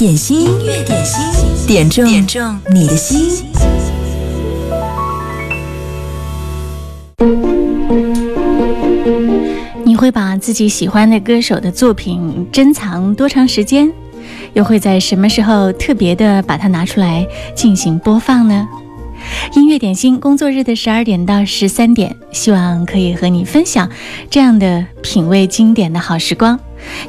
点心，音乐点心，点中点中你的心。你会把自己喜欢的歌手的作品珍藏多长时间？又会在什么时候特别的把它拿出来进行播放呢？音乐点心工作日的十二点到十三点，希望可以和你分享这样的品味经典的好时光。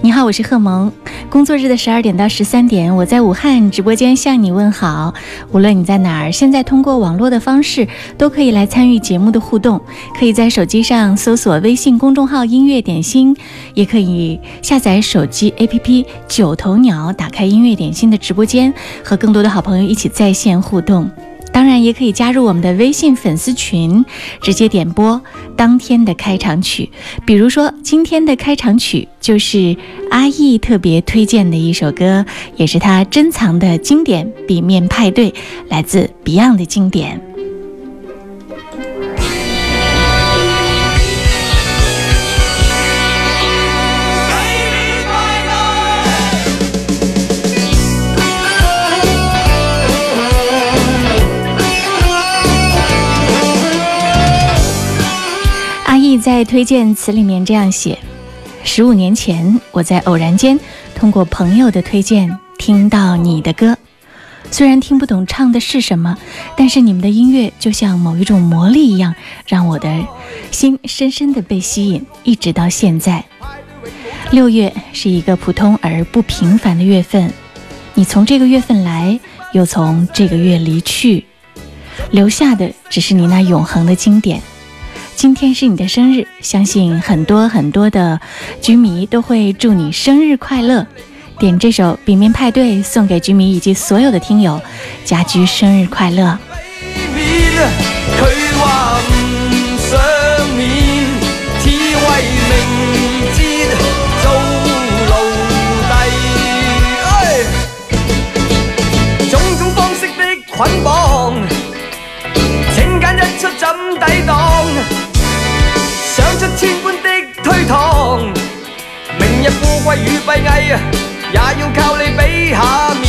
你好，我是贺萌。工作日的十二点到十三点，我在武汉直播间向你问好。无论你在哪儿，现在通过网络的方式都可以来参与节目的互动。可以在手机上搜索微信公众号“音乐点心”，也可以下载手机 APP“ 九头鸟”，打开“音乐点心”的直播间，和更多的好朋友一起在线互动。当然也可以加入我们的微信粉丝群，直接点播当天的开场曲。比如说，今天的开场曲就是阿易特别推荐的一首歌，也是他珍藏的经典《b 面派对》，来自 Beyond 的经典。在推荐词里面这样写：十五年前，我在偶然间通过朋友的推荐听到你的歌，虽然听不懂唱的是什么，但是你们的音乐就像某一种魔力一样，让我的心深深的被吸引，一直到现在。六月是一个普通而不平凡的月份，你从这个月份来，又从这个月离去，留下的只是你那永恒的经典。今天是你的生日，相信很多很多的居迷都会祝你生日快乐。点这首《饼面派对》送给居迷以及所有的听友，家居生日快乐。富贵与卑微，也要靠你比下。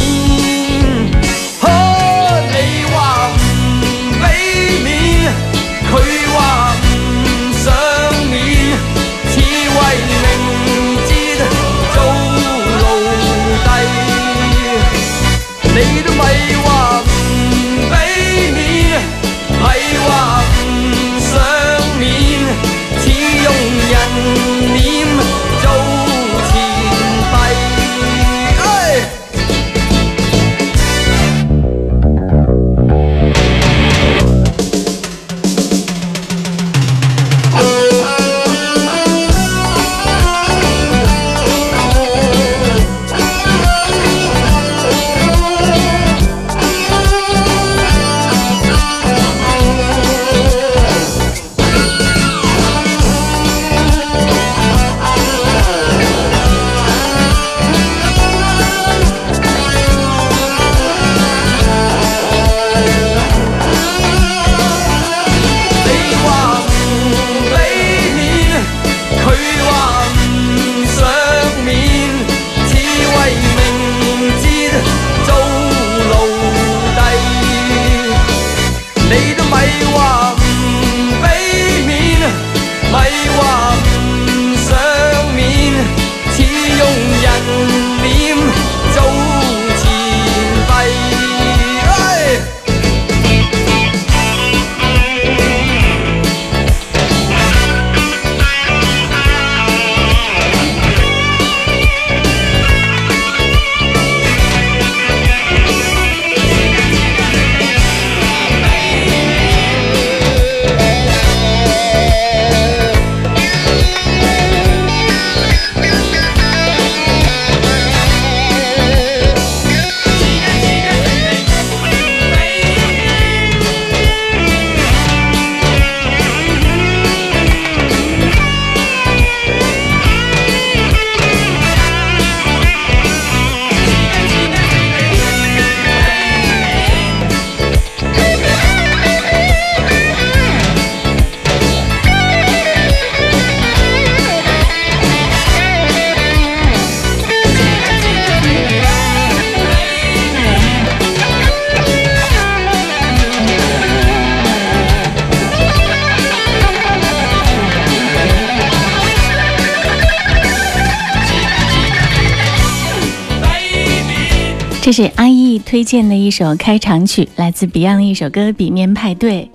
这是阿易推荐的一首开场曲，来自 Beyond 的一首歌《比面派对》。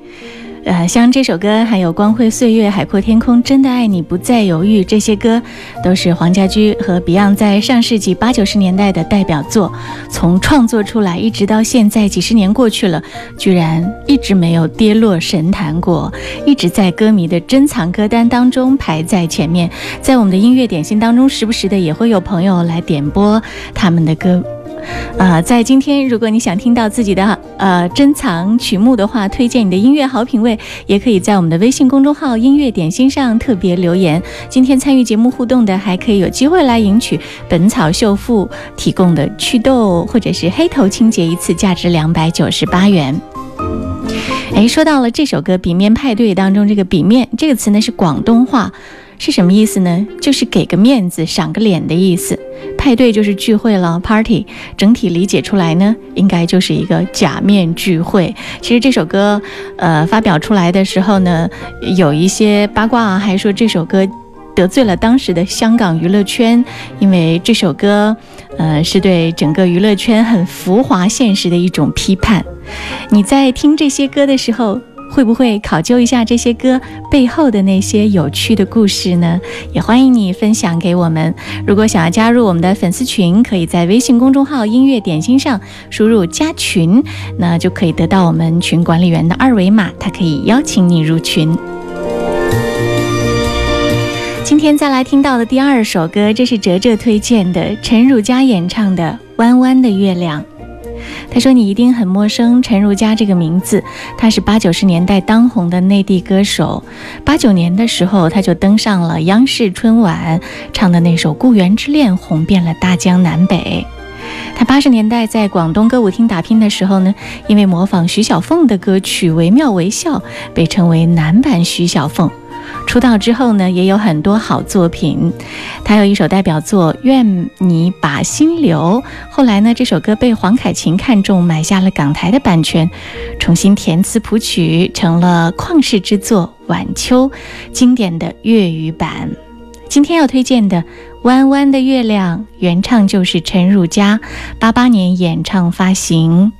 呃，像这首歌，还有《光辉岁月》《海阔天空》《真的爱你》《不再犹豫》这些歌，都是黄家驹和 Beyond 在上世纪八九十年代的代表作。从创作出来一直到现在，几十年过去了，居然一直没有跌落神坛过，一直在歌迷的珍藏歌单当中排在前面。在我们的音乐点心当中，时不时的也会有朋友来点播他们的歌。啊，在今天，如果你想听到自己的呃珍藏曲目的话，推荐你的音乐好品味，也可以在我们的微信公众号“音乐点心”上特别留言。今天参与节目互动的，还可以有机会来赢取本草秀妇》提供的祛痘或者是黑头清洁一次，价值两百九十八元。哎，说到了这首歌《笔面派对》当中这个“笔面”这个词呢，是广东话。是什么意思呢？就是给个面子、赏个脸的意思。派对就是聚会了，party。整体理解出来呢，应该就是一个假面聚会。其实这首歌，呃，发表出来的时候呢，有一些八卦，还说这首歌得罪了当时的香港娱乐圈，因为这首歌，呃，是对整个娱乐圈很浮华现实的一种批判。你在听这些歌的时候。会不会考究一下这些歌背后的那些有趣的故事呢？也欢迎你分享给我们。如果想要加入我们的粉丝群，可以在微信公众号“音乐点心”上输入“加群”，那就可以得到我们群管理员的二维码，他可以邀请你入群。今天再来听到的第二首歌，这是哲哲推荐的陈汝佳演唱的《弯弯的月亮》。他说：“你一定很陌生陈如佳这个名字，他是八九十年代当红的内地歌手。八九年的时候，他就登上了央视春晚，唱的那首《故园之恋》红遍了大江南北。他八十年代在广东歌舞厅打拼的时候呢，因为模仿徐小凤的歌曲惟妙惟肖，被称为‘男版徐小凤’。”出道之后呢，也有很多好作品。他有一首代表作《愿你把心留》，后来呢，这首歌被黄凯芹看中，买下了港台的版权，重新填词谱曲，成了旷世之作《晚秋》经典的粤语版。今天要推荐的《弯弯的月亮》，原唱就是陈汝佳，八八年演唱发行，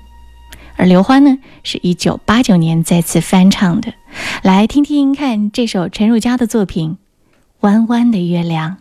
而刘欢呢，是一九八九年再次翻唱的。来听听看这首陈汝佳的作品《弯弯的月亮》。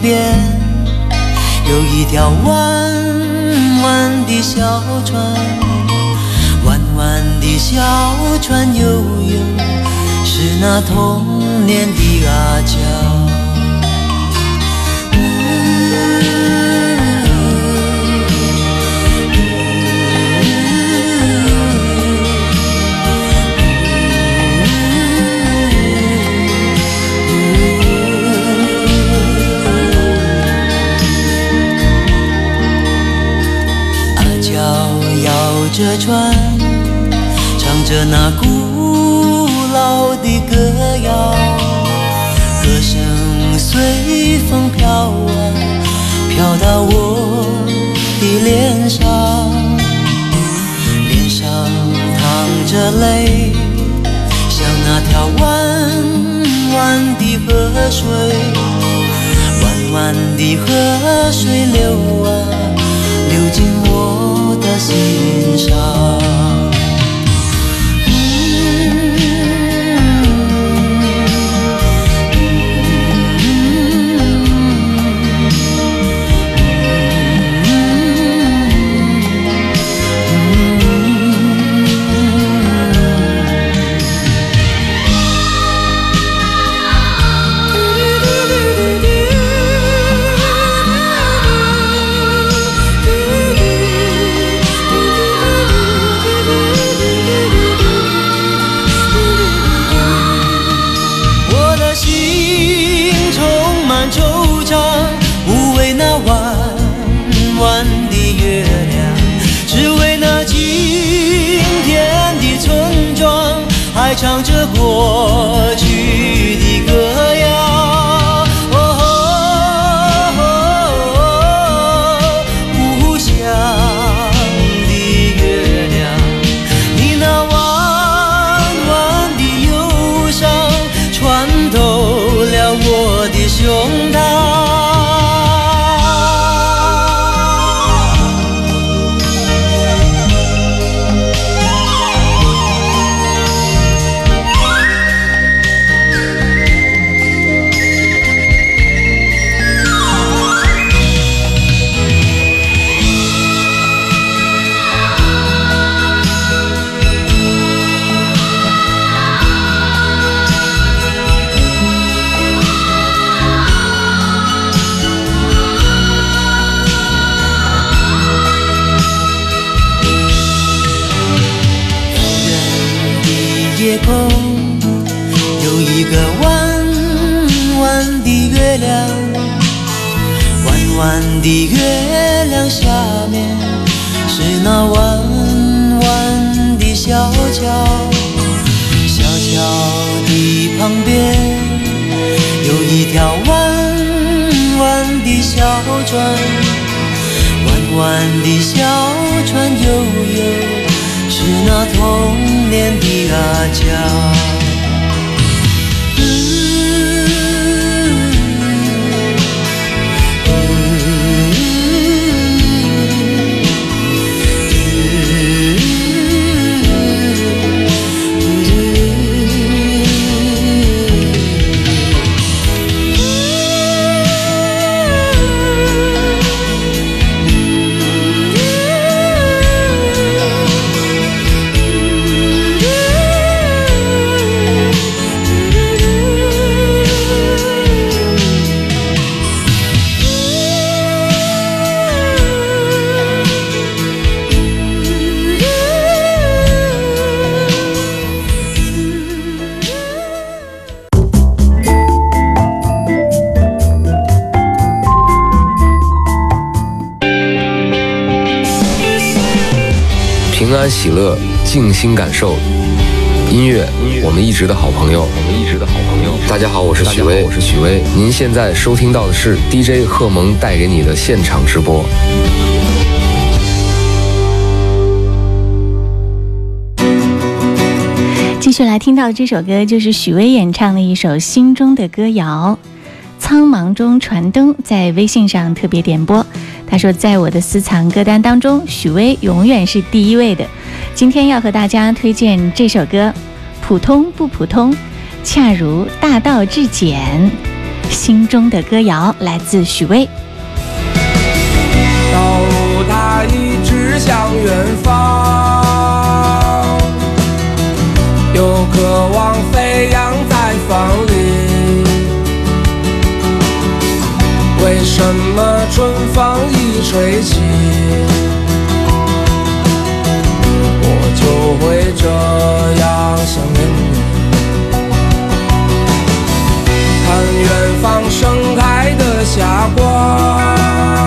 边有一条弯弯的小船，弯弯的小船悠悠，是那童年的阿娇。着船，唱着那古老的歌谣，歌声随风飘啊，飘到我的脸上，脸上淌着泪，像那条弯弯的河水，弯弯的河水流啊。心上。还唱着歌。喜乐静心感受音乐，我们一直的好朋友。我们一直的好朋友。大家好，我是许巍。我是许巍。您现在收听到的是 DJ 贺蒙带给你的现场直播。继续来听到的这首歌，就是许巍演唱的一首《心中的歌谣》。苍茫中，传灯在微信上特别点播。他说，在我的私藏歌单当中，许巍永远是第一位的。今天要和大家推荐这首歌，《普通不普通》，恰如大道至简。心中的歌谣来自许巍。道路它一直向远方，有渴望飞扬在风里。为什么春风一吹起？我会这样想念你，看远方盛开的霞光。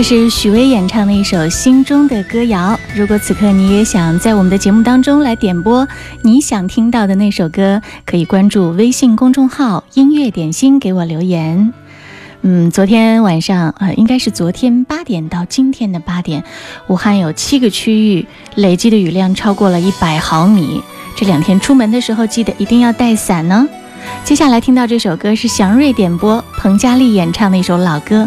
这是许巍演唱的一首《心中的歌谣》。如果此刻你也想在我们的节目当中来点播你想听到的那首歌，可以关注微信公众号“音乐点心”给我留言。嗯，昨天晚上，呃，应该是昨天八点到今天的八点，武汉有七个区域累计的雨量超过了一百毫米。这两天出门的时候记得一定要带伞呢。接下来听到这首歌是祥瑞点播，彭佳丽演唱的一首老歌。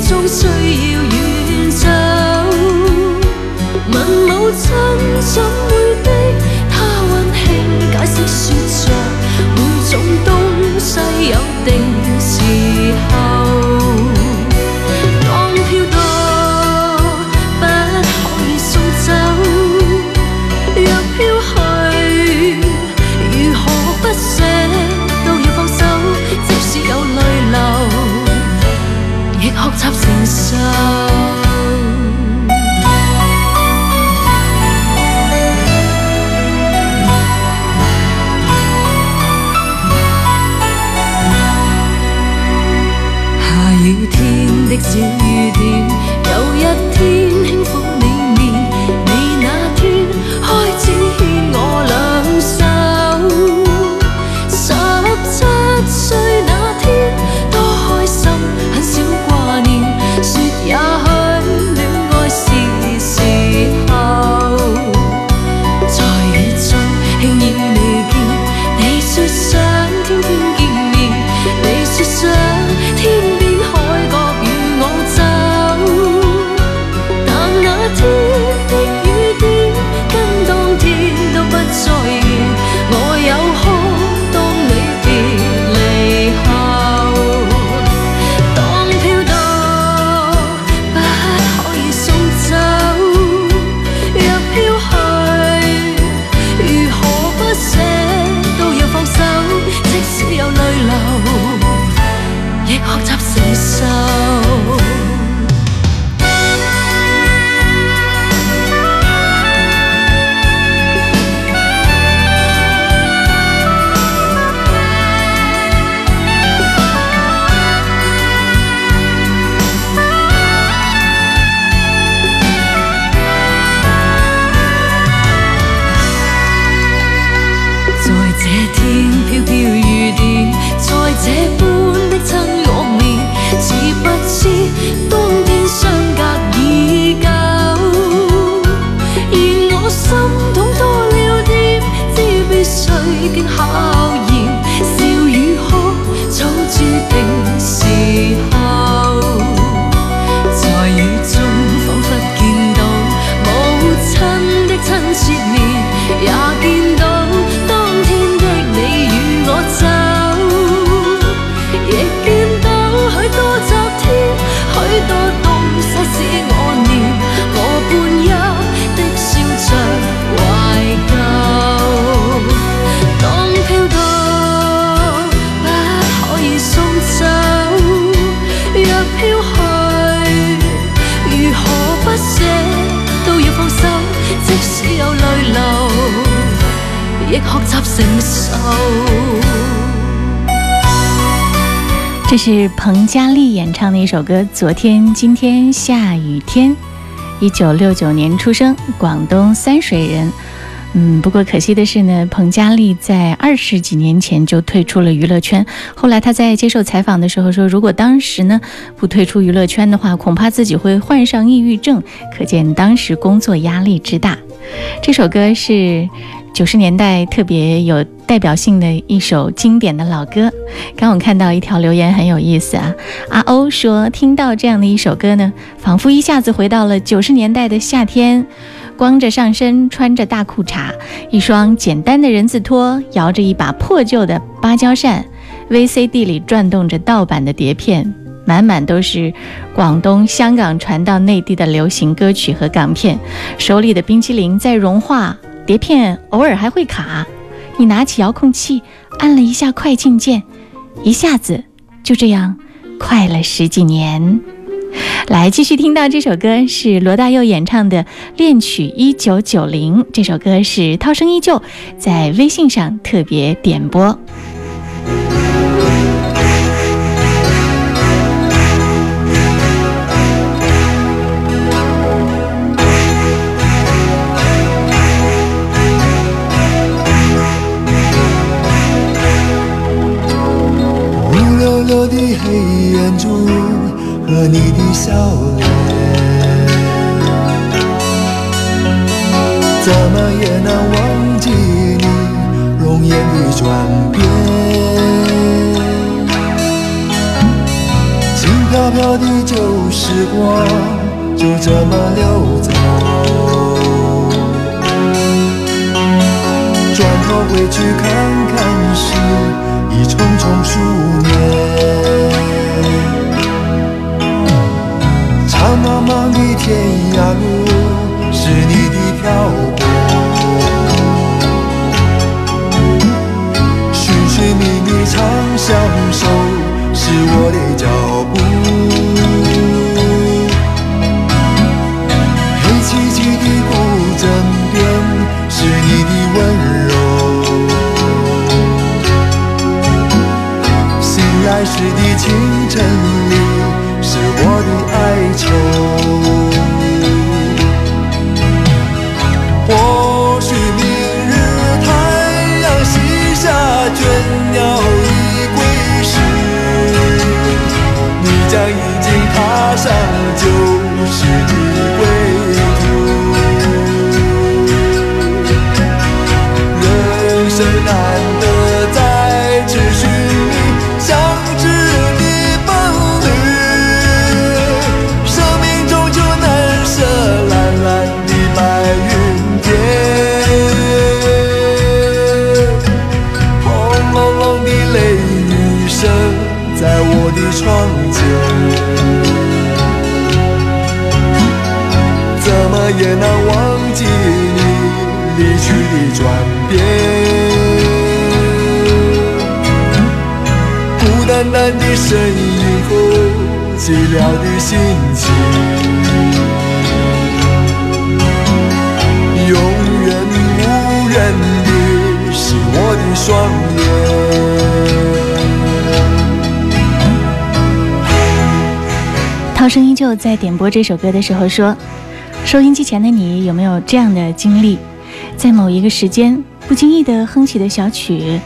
终需要。So. 是彭佳丽演唱的一首歌。昨天今天下雨天，一九六九年出生，广东三水人。嗯，不过可惜的是呢，彭佳丽在二十几年前就退出了娱乐圈。后来她在接受采访的时候说，如果当时呢不退出娱乐圈的话，恐怕自己会患上抑郁症。可见当时工作压力之大。这首歌是。九十年代特别有代表性的一首经典的老歌，刚我看到一条留言很有意思啊。阿欧说听到这样的一首歌呢，仿佛一下子回到了九十年代的夏天，光着上身穿着大裤衩，一双简单的人字拖，摇着一把破旧的芭蕉扇，VCD 里转动着盗版的碟片，满满都是广东香港传到内地的流行歌曲和港片，手里的冰淇淋在融化。碟片偶尔还会卡，你拿起遥控器按了一下快进键，一下子就这样快了十几年。来，继续听到这首歌是罗大佑演唱的《恋曲一九九零》，这首歌是涛声依旧在微信上特别点播。我的黑眼珠和你的笑脸，怎么也难忘记你容颜的转变。轻飘飘的旧时光就这么溜走，转头回去看看时已匆匆数年。Thank you. 涛声依旧在点播这首歌的时候说：“收音机前的你有没有这样的经历？在某一个时间，不经意地哼起的小曲，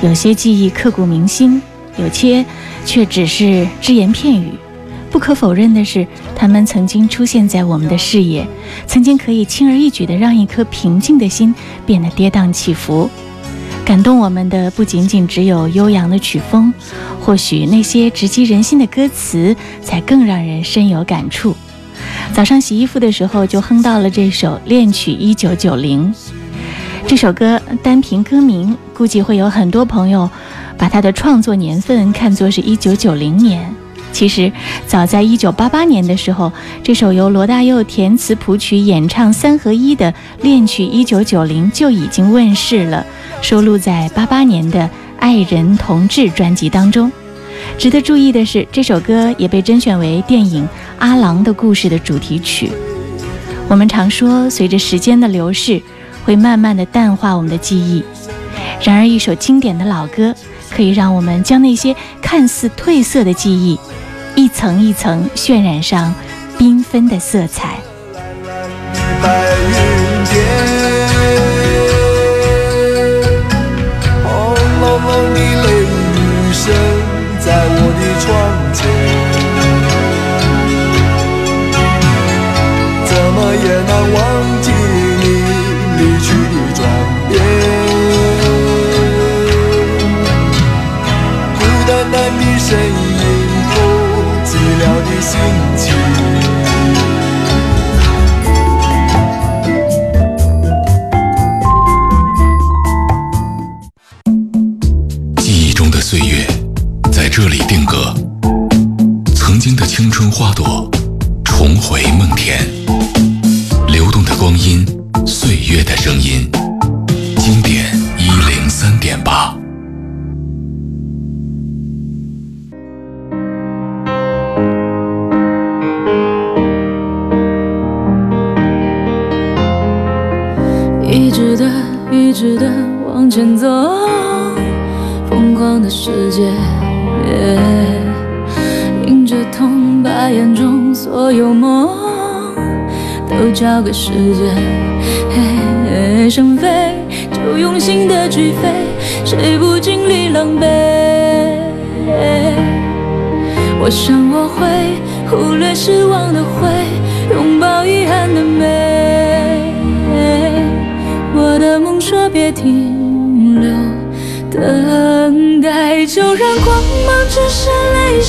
有些记忆刻骨铭心，有些却只是只言片语。不可否认的是，他们曾经出现在我们的视野，曾经可以轻而易举地让一颗平静的心变得跌宕起伏。”感动我们的不仅仅只有悠扬的曲风，或许那些直击人心的歌词才更让人深有感触。早上洗衣服的时候就哼到了这首《恋曲一九九零》这首歌，单凭歌名，估计会有很多朋友把它的创作年份看作是一九九零年。其实早在1988年的时候，这首由罗大佑填词谱曲、演唱三合一的恋曲《1990》就已经问世了，收录在88年的《爱人同志》专辑当中。值得注意的是，这首歌也被甄选为电影《阿郎的故事》的主题曲。我们常说，随着时间的流逝，会慢慢的淡化我们的记忆。然而，一首经典的老歌，可以让我们将那些看似褪色的记忆。一层一层渲染上缤纷的色彩。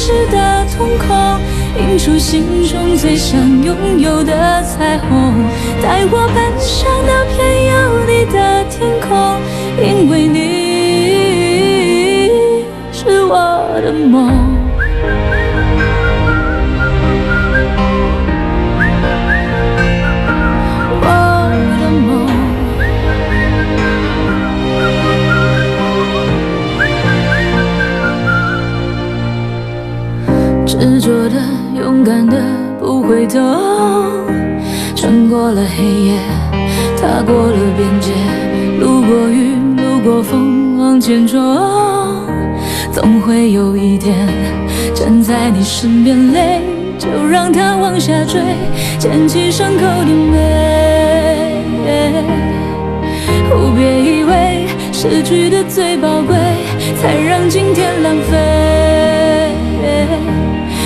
时的瞳孔映出心中最想拥有的彩虹，带我奔向那片有你的天空，因为你是我的梦。勇敢的不回头，穿过了黑夜，踏过了边界，路过雨，路过风，往前冲。总会有一天站在你身边，泪就让它往下坠，捡起伤口的美。别以为失去的最宝贵，才让今天浪费。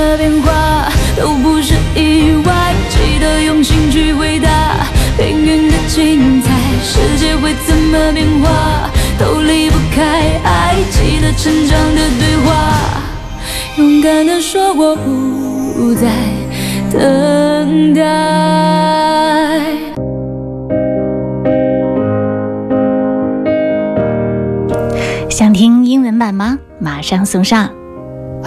的变化都不是意外，记得用心去回答。命运的精彩，世界会怎么变化，都离不开爱。记得成长的对话，勇敢的说我不再等待。想听英文版吗？马上送上。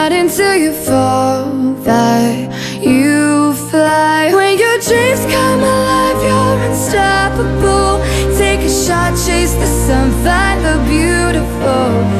not until you fall that you fly. When your dreams come alive, you're unstoppable. Take a shot, chase the sun, find the beautiful.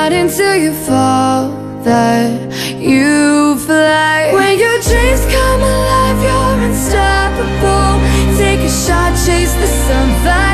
not until you fall that you fly When your dreams come alive, you're unstoppable Take a shot, chase the sun.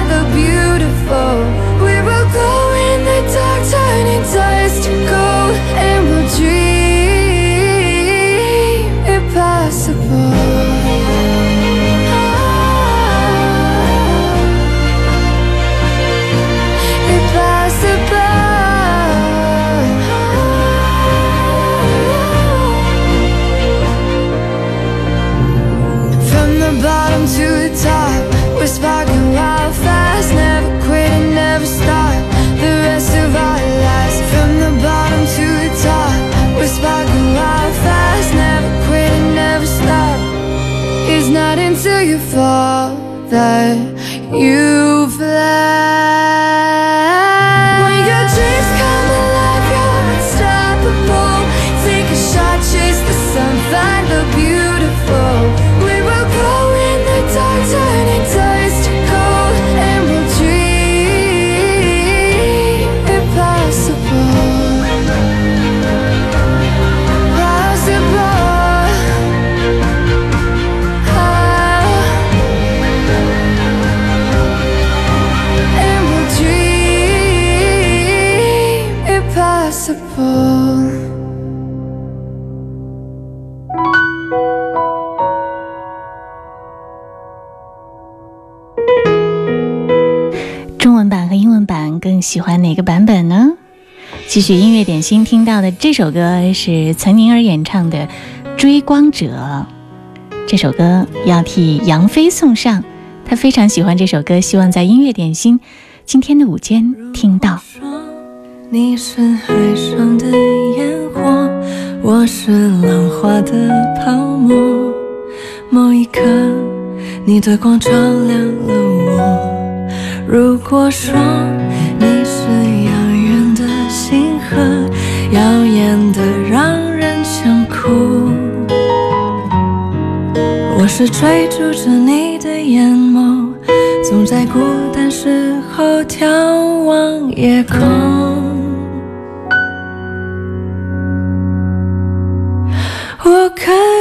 继续音乐点心，听到的这首歌是岑宁儿演唱的《追光者》。这首歌要替杨飞送上，他非常喜欢这首歌，希望在音乐点心今天的午间听到。耀眼的，让人想哭。我是追逐着你的眼眸，总在孤单时候眺望夜空。我可。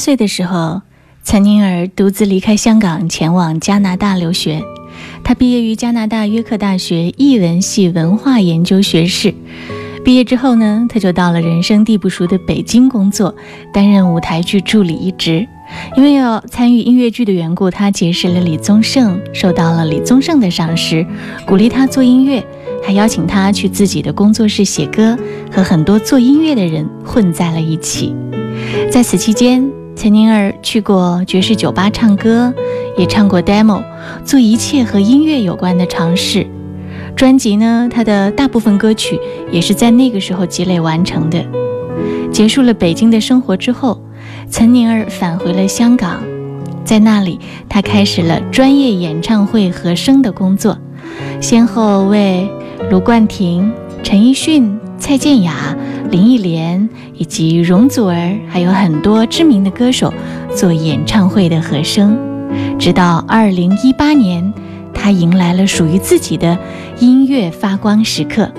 岁的时候，岑宁儿独自离开香港前往加拿大留学。他毕业于加拿大约克大学艺文系文化研究学士。毕业之后呢，他就到了人生地不熟的北京工作，担任舞台剧助理一职。因为要参与音乐剧的缘故，他结识了李宗盛，受到了李宗盛的赏识，鼓励他做音乐，还邀请他去自己的工作室写歌，和很多做音乐的人混在了一起。在此期间，岑宁儿去过爵士酒吧唱歌，也唱过 demo，做一切和音乐有关的尝试。专辑呢，他的大部分歌曲也是在那个时候积累完成的。结束了北京的生活之后，岑宁儿返回了香港，在那里，他开始了专业演唱会和声的工作，先后为卢冠廷、陈奕迅、蔡健雅、林忆莲。以及容祖儿还有很多知名的歌手做演唱会的和声，直到二零一八年，他迎来了属于自己的音乐发光时刻。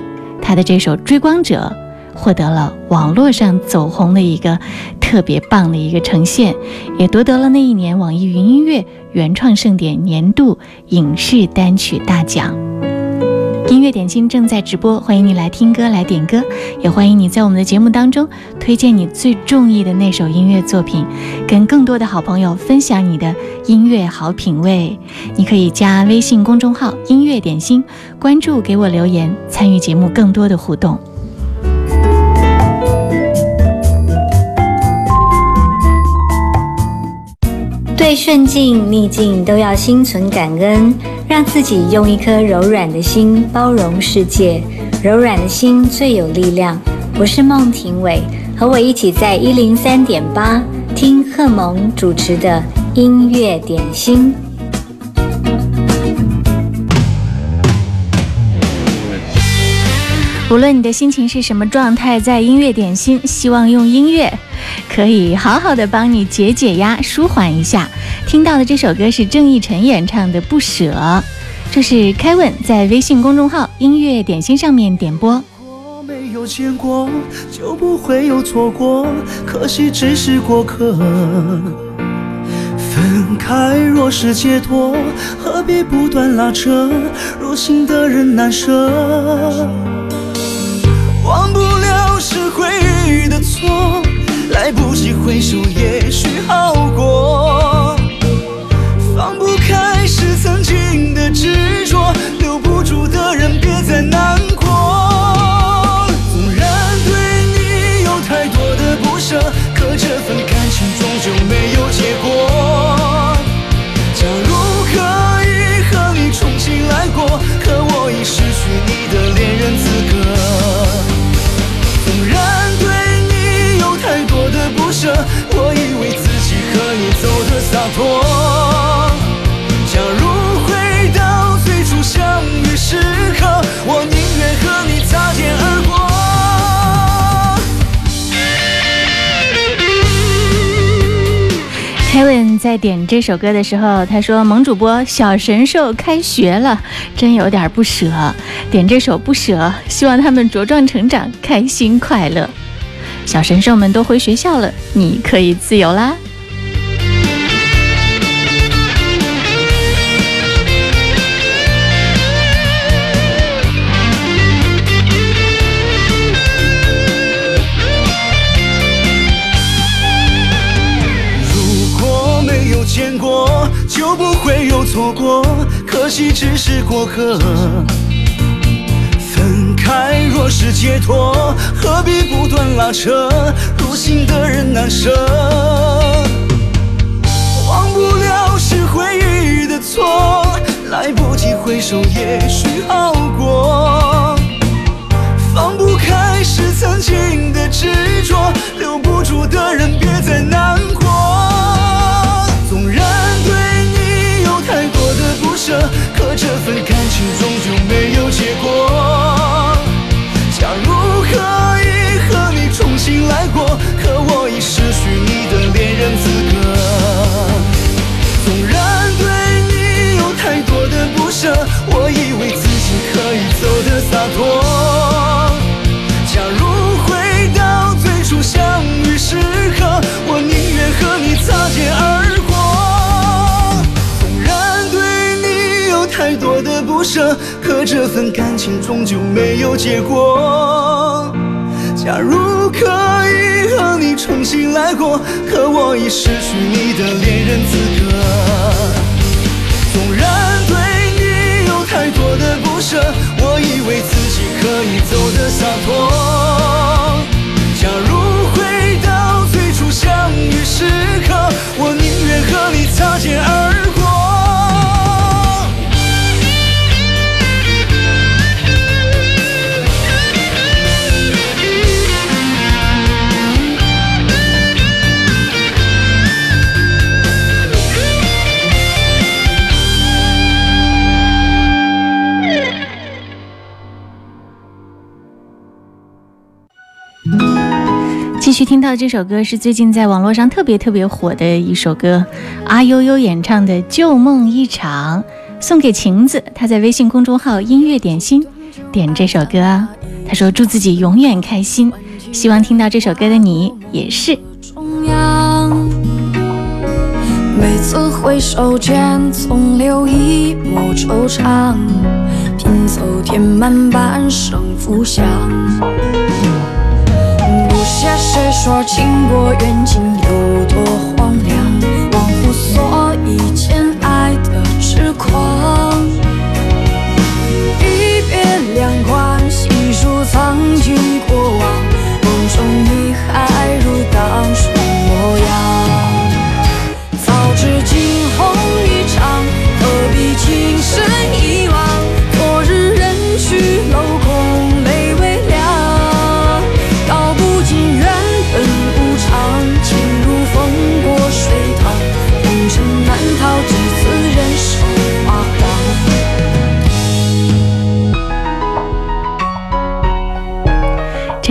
他的这首《追光者》获得了网络上走红的一个特别棒的一个呈现，也夺得了那一年网易云音乐原创盛典年度影视单曲大奖。音乐点心正在直播，欢迎你来听歌、来点歌，也欢迎你在我们的节目当中推荐你最中意的那首音乐作品，跟更多的好朋友分享你的音乐好品味。你可以加微信公众号“音乐点心”，关注，给我留言，参与节目更多的互动。对顺境、逆境都要心存感恩。让自己用一颗柔软的心包容世界，柔软的心最有力量。我是孟庭苇，和我一起在一零三点八听贺蒙主持的音乐点心。无论你的心情是什么状态在音乐点心希望用音乐可以好好的帮你解解压舒缓一下听到的这首歌是郑奕晨演唱的不舍这是 kevin 在微信公众号音乐点心上面点播我没有见过就不会有错过可惜只是过客分开若是解脱何必不断拉扯入心的人难舍忘不了是回忆的错，来不及回首，也许好过。放不开是曾经的执着，留不住的人，别再难。Kevin 在点这首歌的时候，他说：“萌主播小神兽开学了，真有点不舍。点这首《不舍》，希望他们茁壮成长，开心快乐。小神兽们都回学校了，你可以自由啦。”过，可惜只是过客。分开若是解脱，何必不断拉扯？入心的人难舍。忘不了是回忆的错，来不及回首，也许好过。放不开是曾经的执着，留不住的人别再难。可这份感情终究没有结果。假如可以和你重新来过，可我已失去你的恋人资格。纵然对你有太多的不舍，我以为自己可以走得洒脱。太多的不舍，可这份感情终究没有结果。假如可以和你重新来过，可我已失去你的恋人资格。纵然对你有太多的不舍，我以为自己可以走得洒脱。假如回到最初相遇时刻，我宁愿和你擦肩而。听到这首歌是最近在网络上特别特别火的一首歌，阿悠悠演唱的《旧梦一场》，送给晴子。她在微信公众号“音乐点心”点这首歌，她说祝自己永远开心。希望听到这首歌的你也是。谁说情过缘尽有多荒凉？忘乎所以，见爱的痴狂。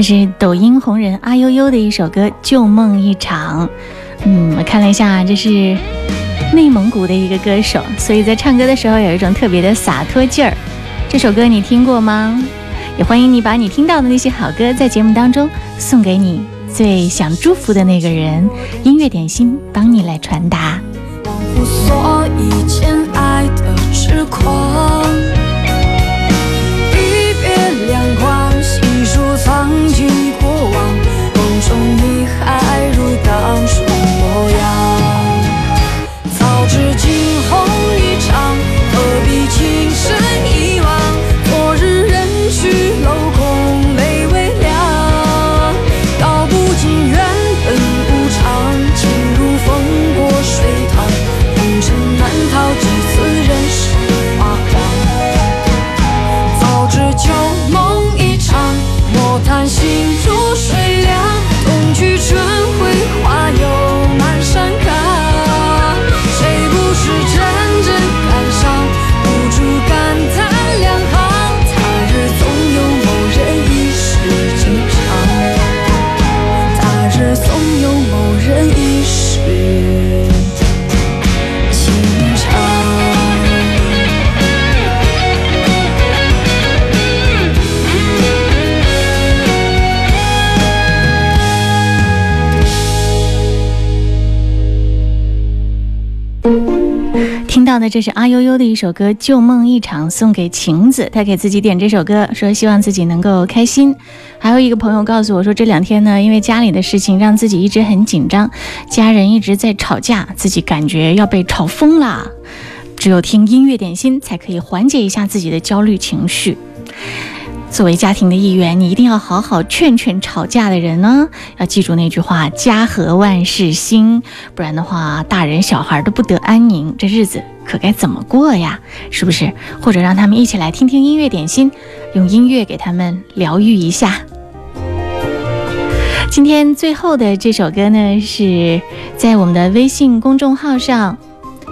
这是抖音红人阿悠悠的一首歌《旧梦一场》，嗯，我看了一下，这是内蒙古的一个歌手，所以在唱歌的时候有一种特别的洒脱劲儿。这首歌你听过吗？也欢迎你把你听到的那些好歌，在节目当中送给你最想祝福的那个人。音乐点心帮你来传达。阿悠悠的一首歌《旧梦一场》送给晴子，她给自己点这首歌，说希望自己能够开心。还有一个朋友告诉我说，这两天呢，因为家里的事情，让自己一直很紧张，家人一直在吵架，自己感觉要被吵疯了。只有听音乐点心，才可以缓解一下自己的焦虑情绪。作为家庭的一员，你一定要好好劝劝吵架的人呢。要记住那句话：“家和万事兴”，不然的话，大人小孩都不得安宁，这日子可该怎么过呀？是不是？或者让他们一起来听听音乐点心，用音乐给他们疗愈一下。今天最后的这首歌呢，是在我们的微信公众号上。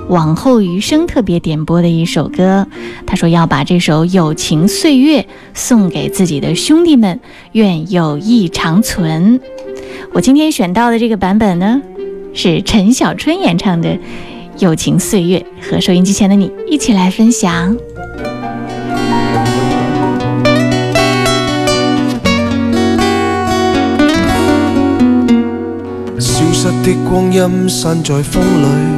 往后余生特别点播的一首歌，他说要把这首《友情岁月》送给自己的兄弟们，愿友谊长存。我今天选到的这个版本呢，是陈小春演唱的《友情岁月》，和收音机前的你一起来分享。消失的光阴散在风里。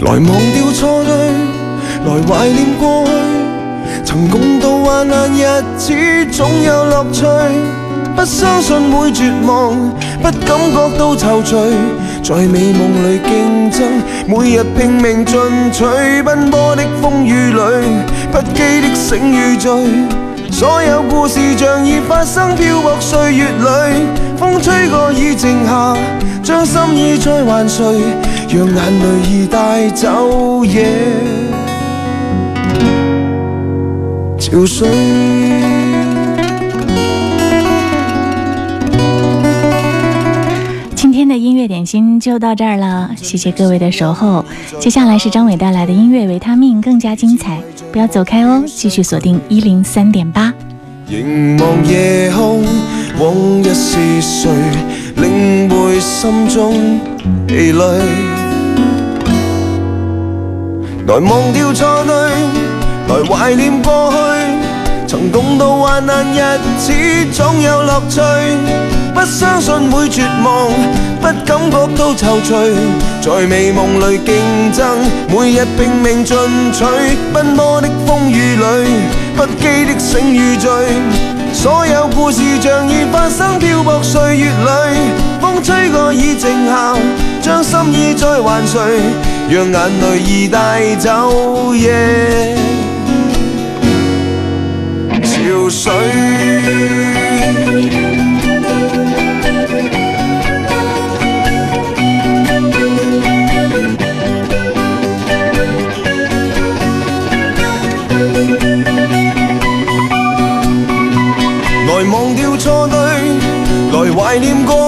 来忘掉错对，来怀念过去，曾共度患难日子，总有乐趣。不相信会绝望，不感觉到愁绪，在美梦里竞争，每日拼命进取，奔波的风雨里，不羁的醒与醉，所有故事像已发生，飘泊岁月里，风吹过已静下，将心意再还谁？让眼泪已带走夜。今天的音乐点心就到这儿了，谢谢各位的守候。接下来是张伟带来的音乐维他命，更加精彩，不要走开哦，继续锁定一零三点八。凝望夜空，往日是谁领会心中疲累？来忘掉错对，来怀念过去，曾共渡患难日子总有乐趣。不相信会绝望，不感觉到踌躇，在美梦里竞争，每日拼命进取。奔波的风雨里，不羁的醒与醉，所有故事像已发生，漂泊岁月里，风吹过已静下，将心意再还谁？让眼泪已带走夜潮水，来忘掉错对，来怀念过。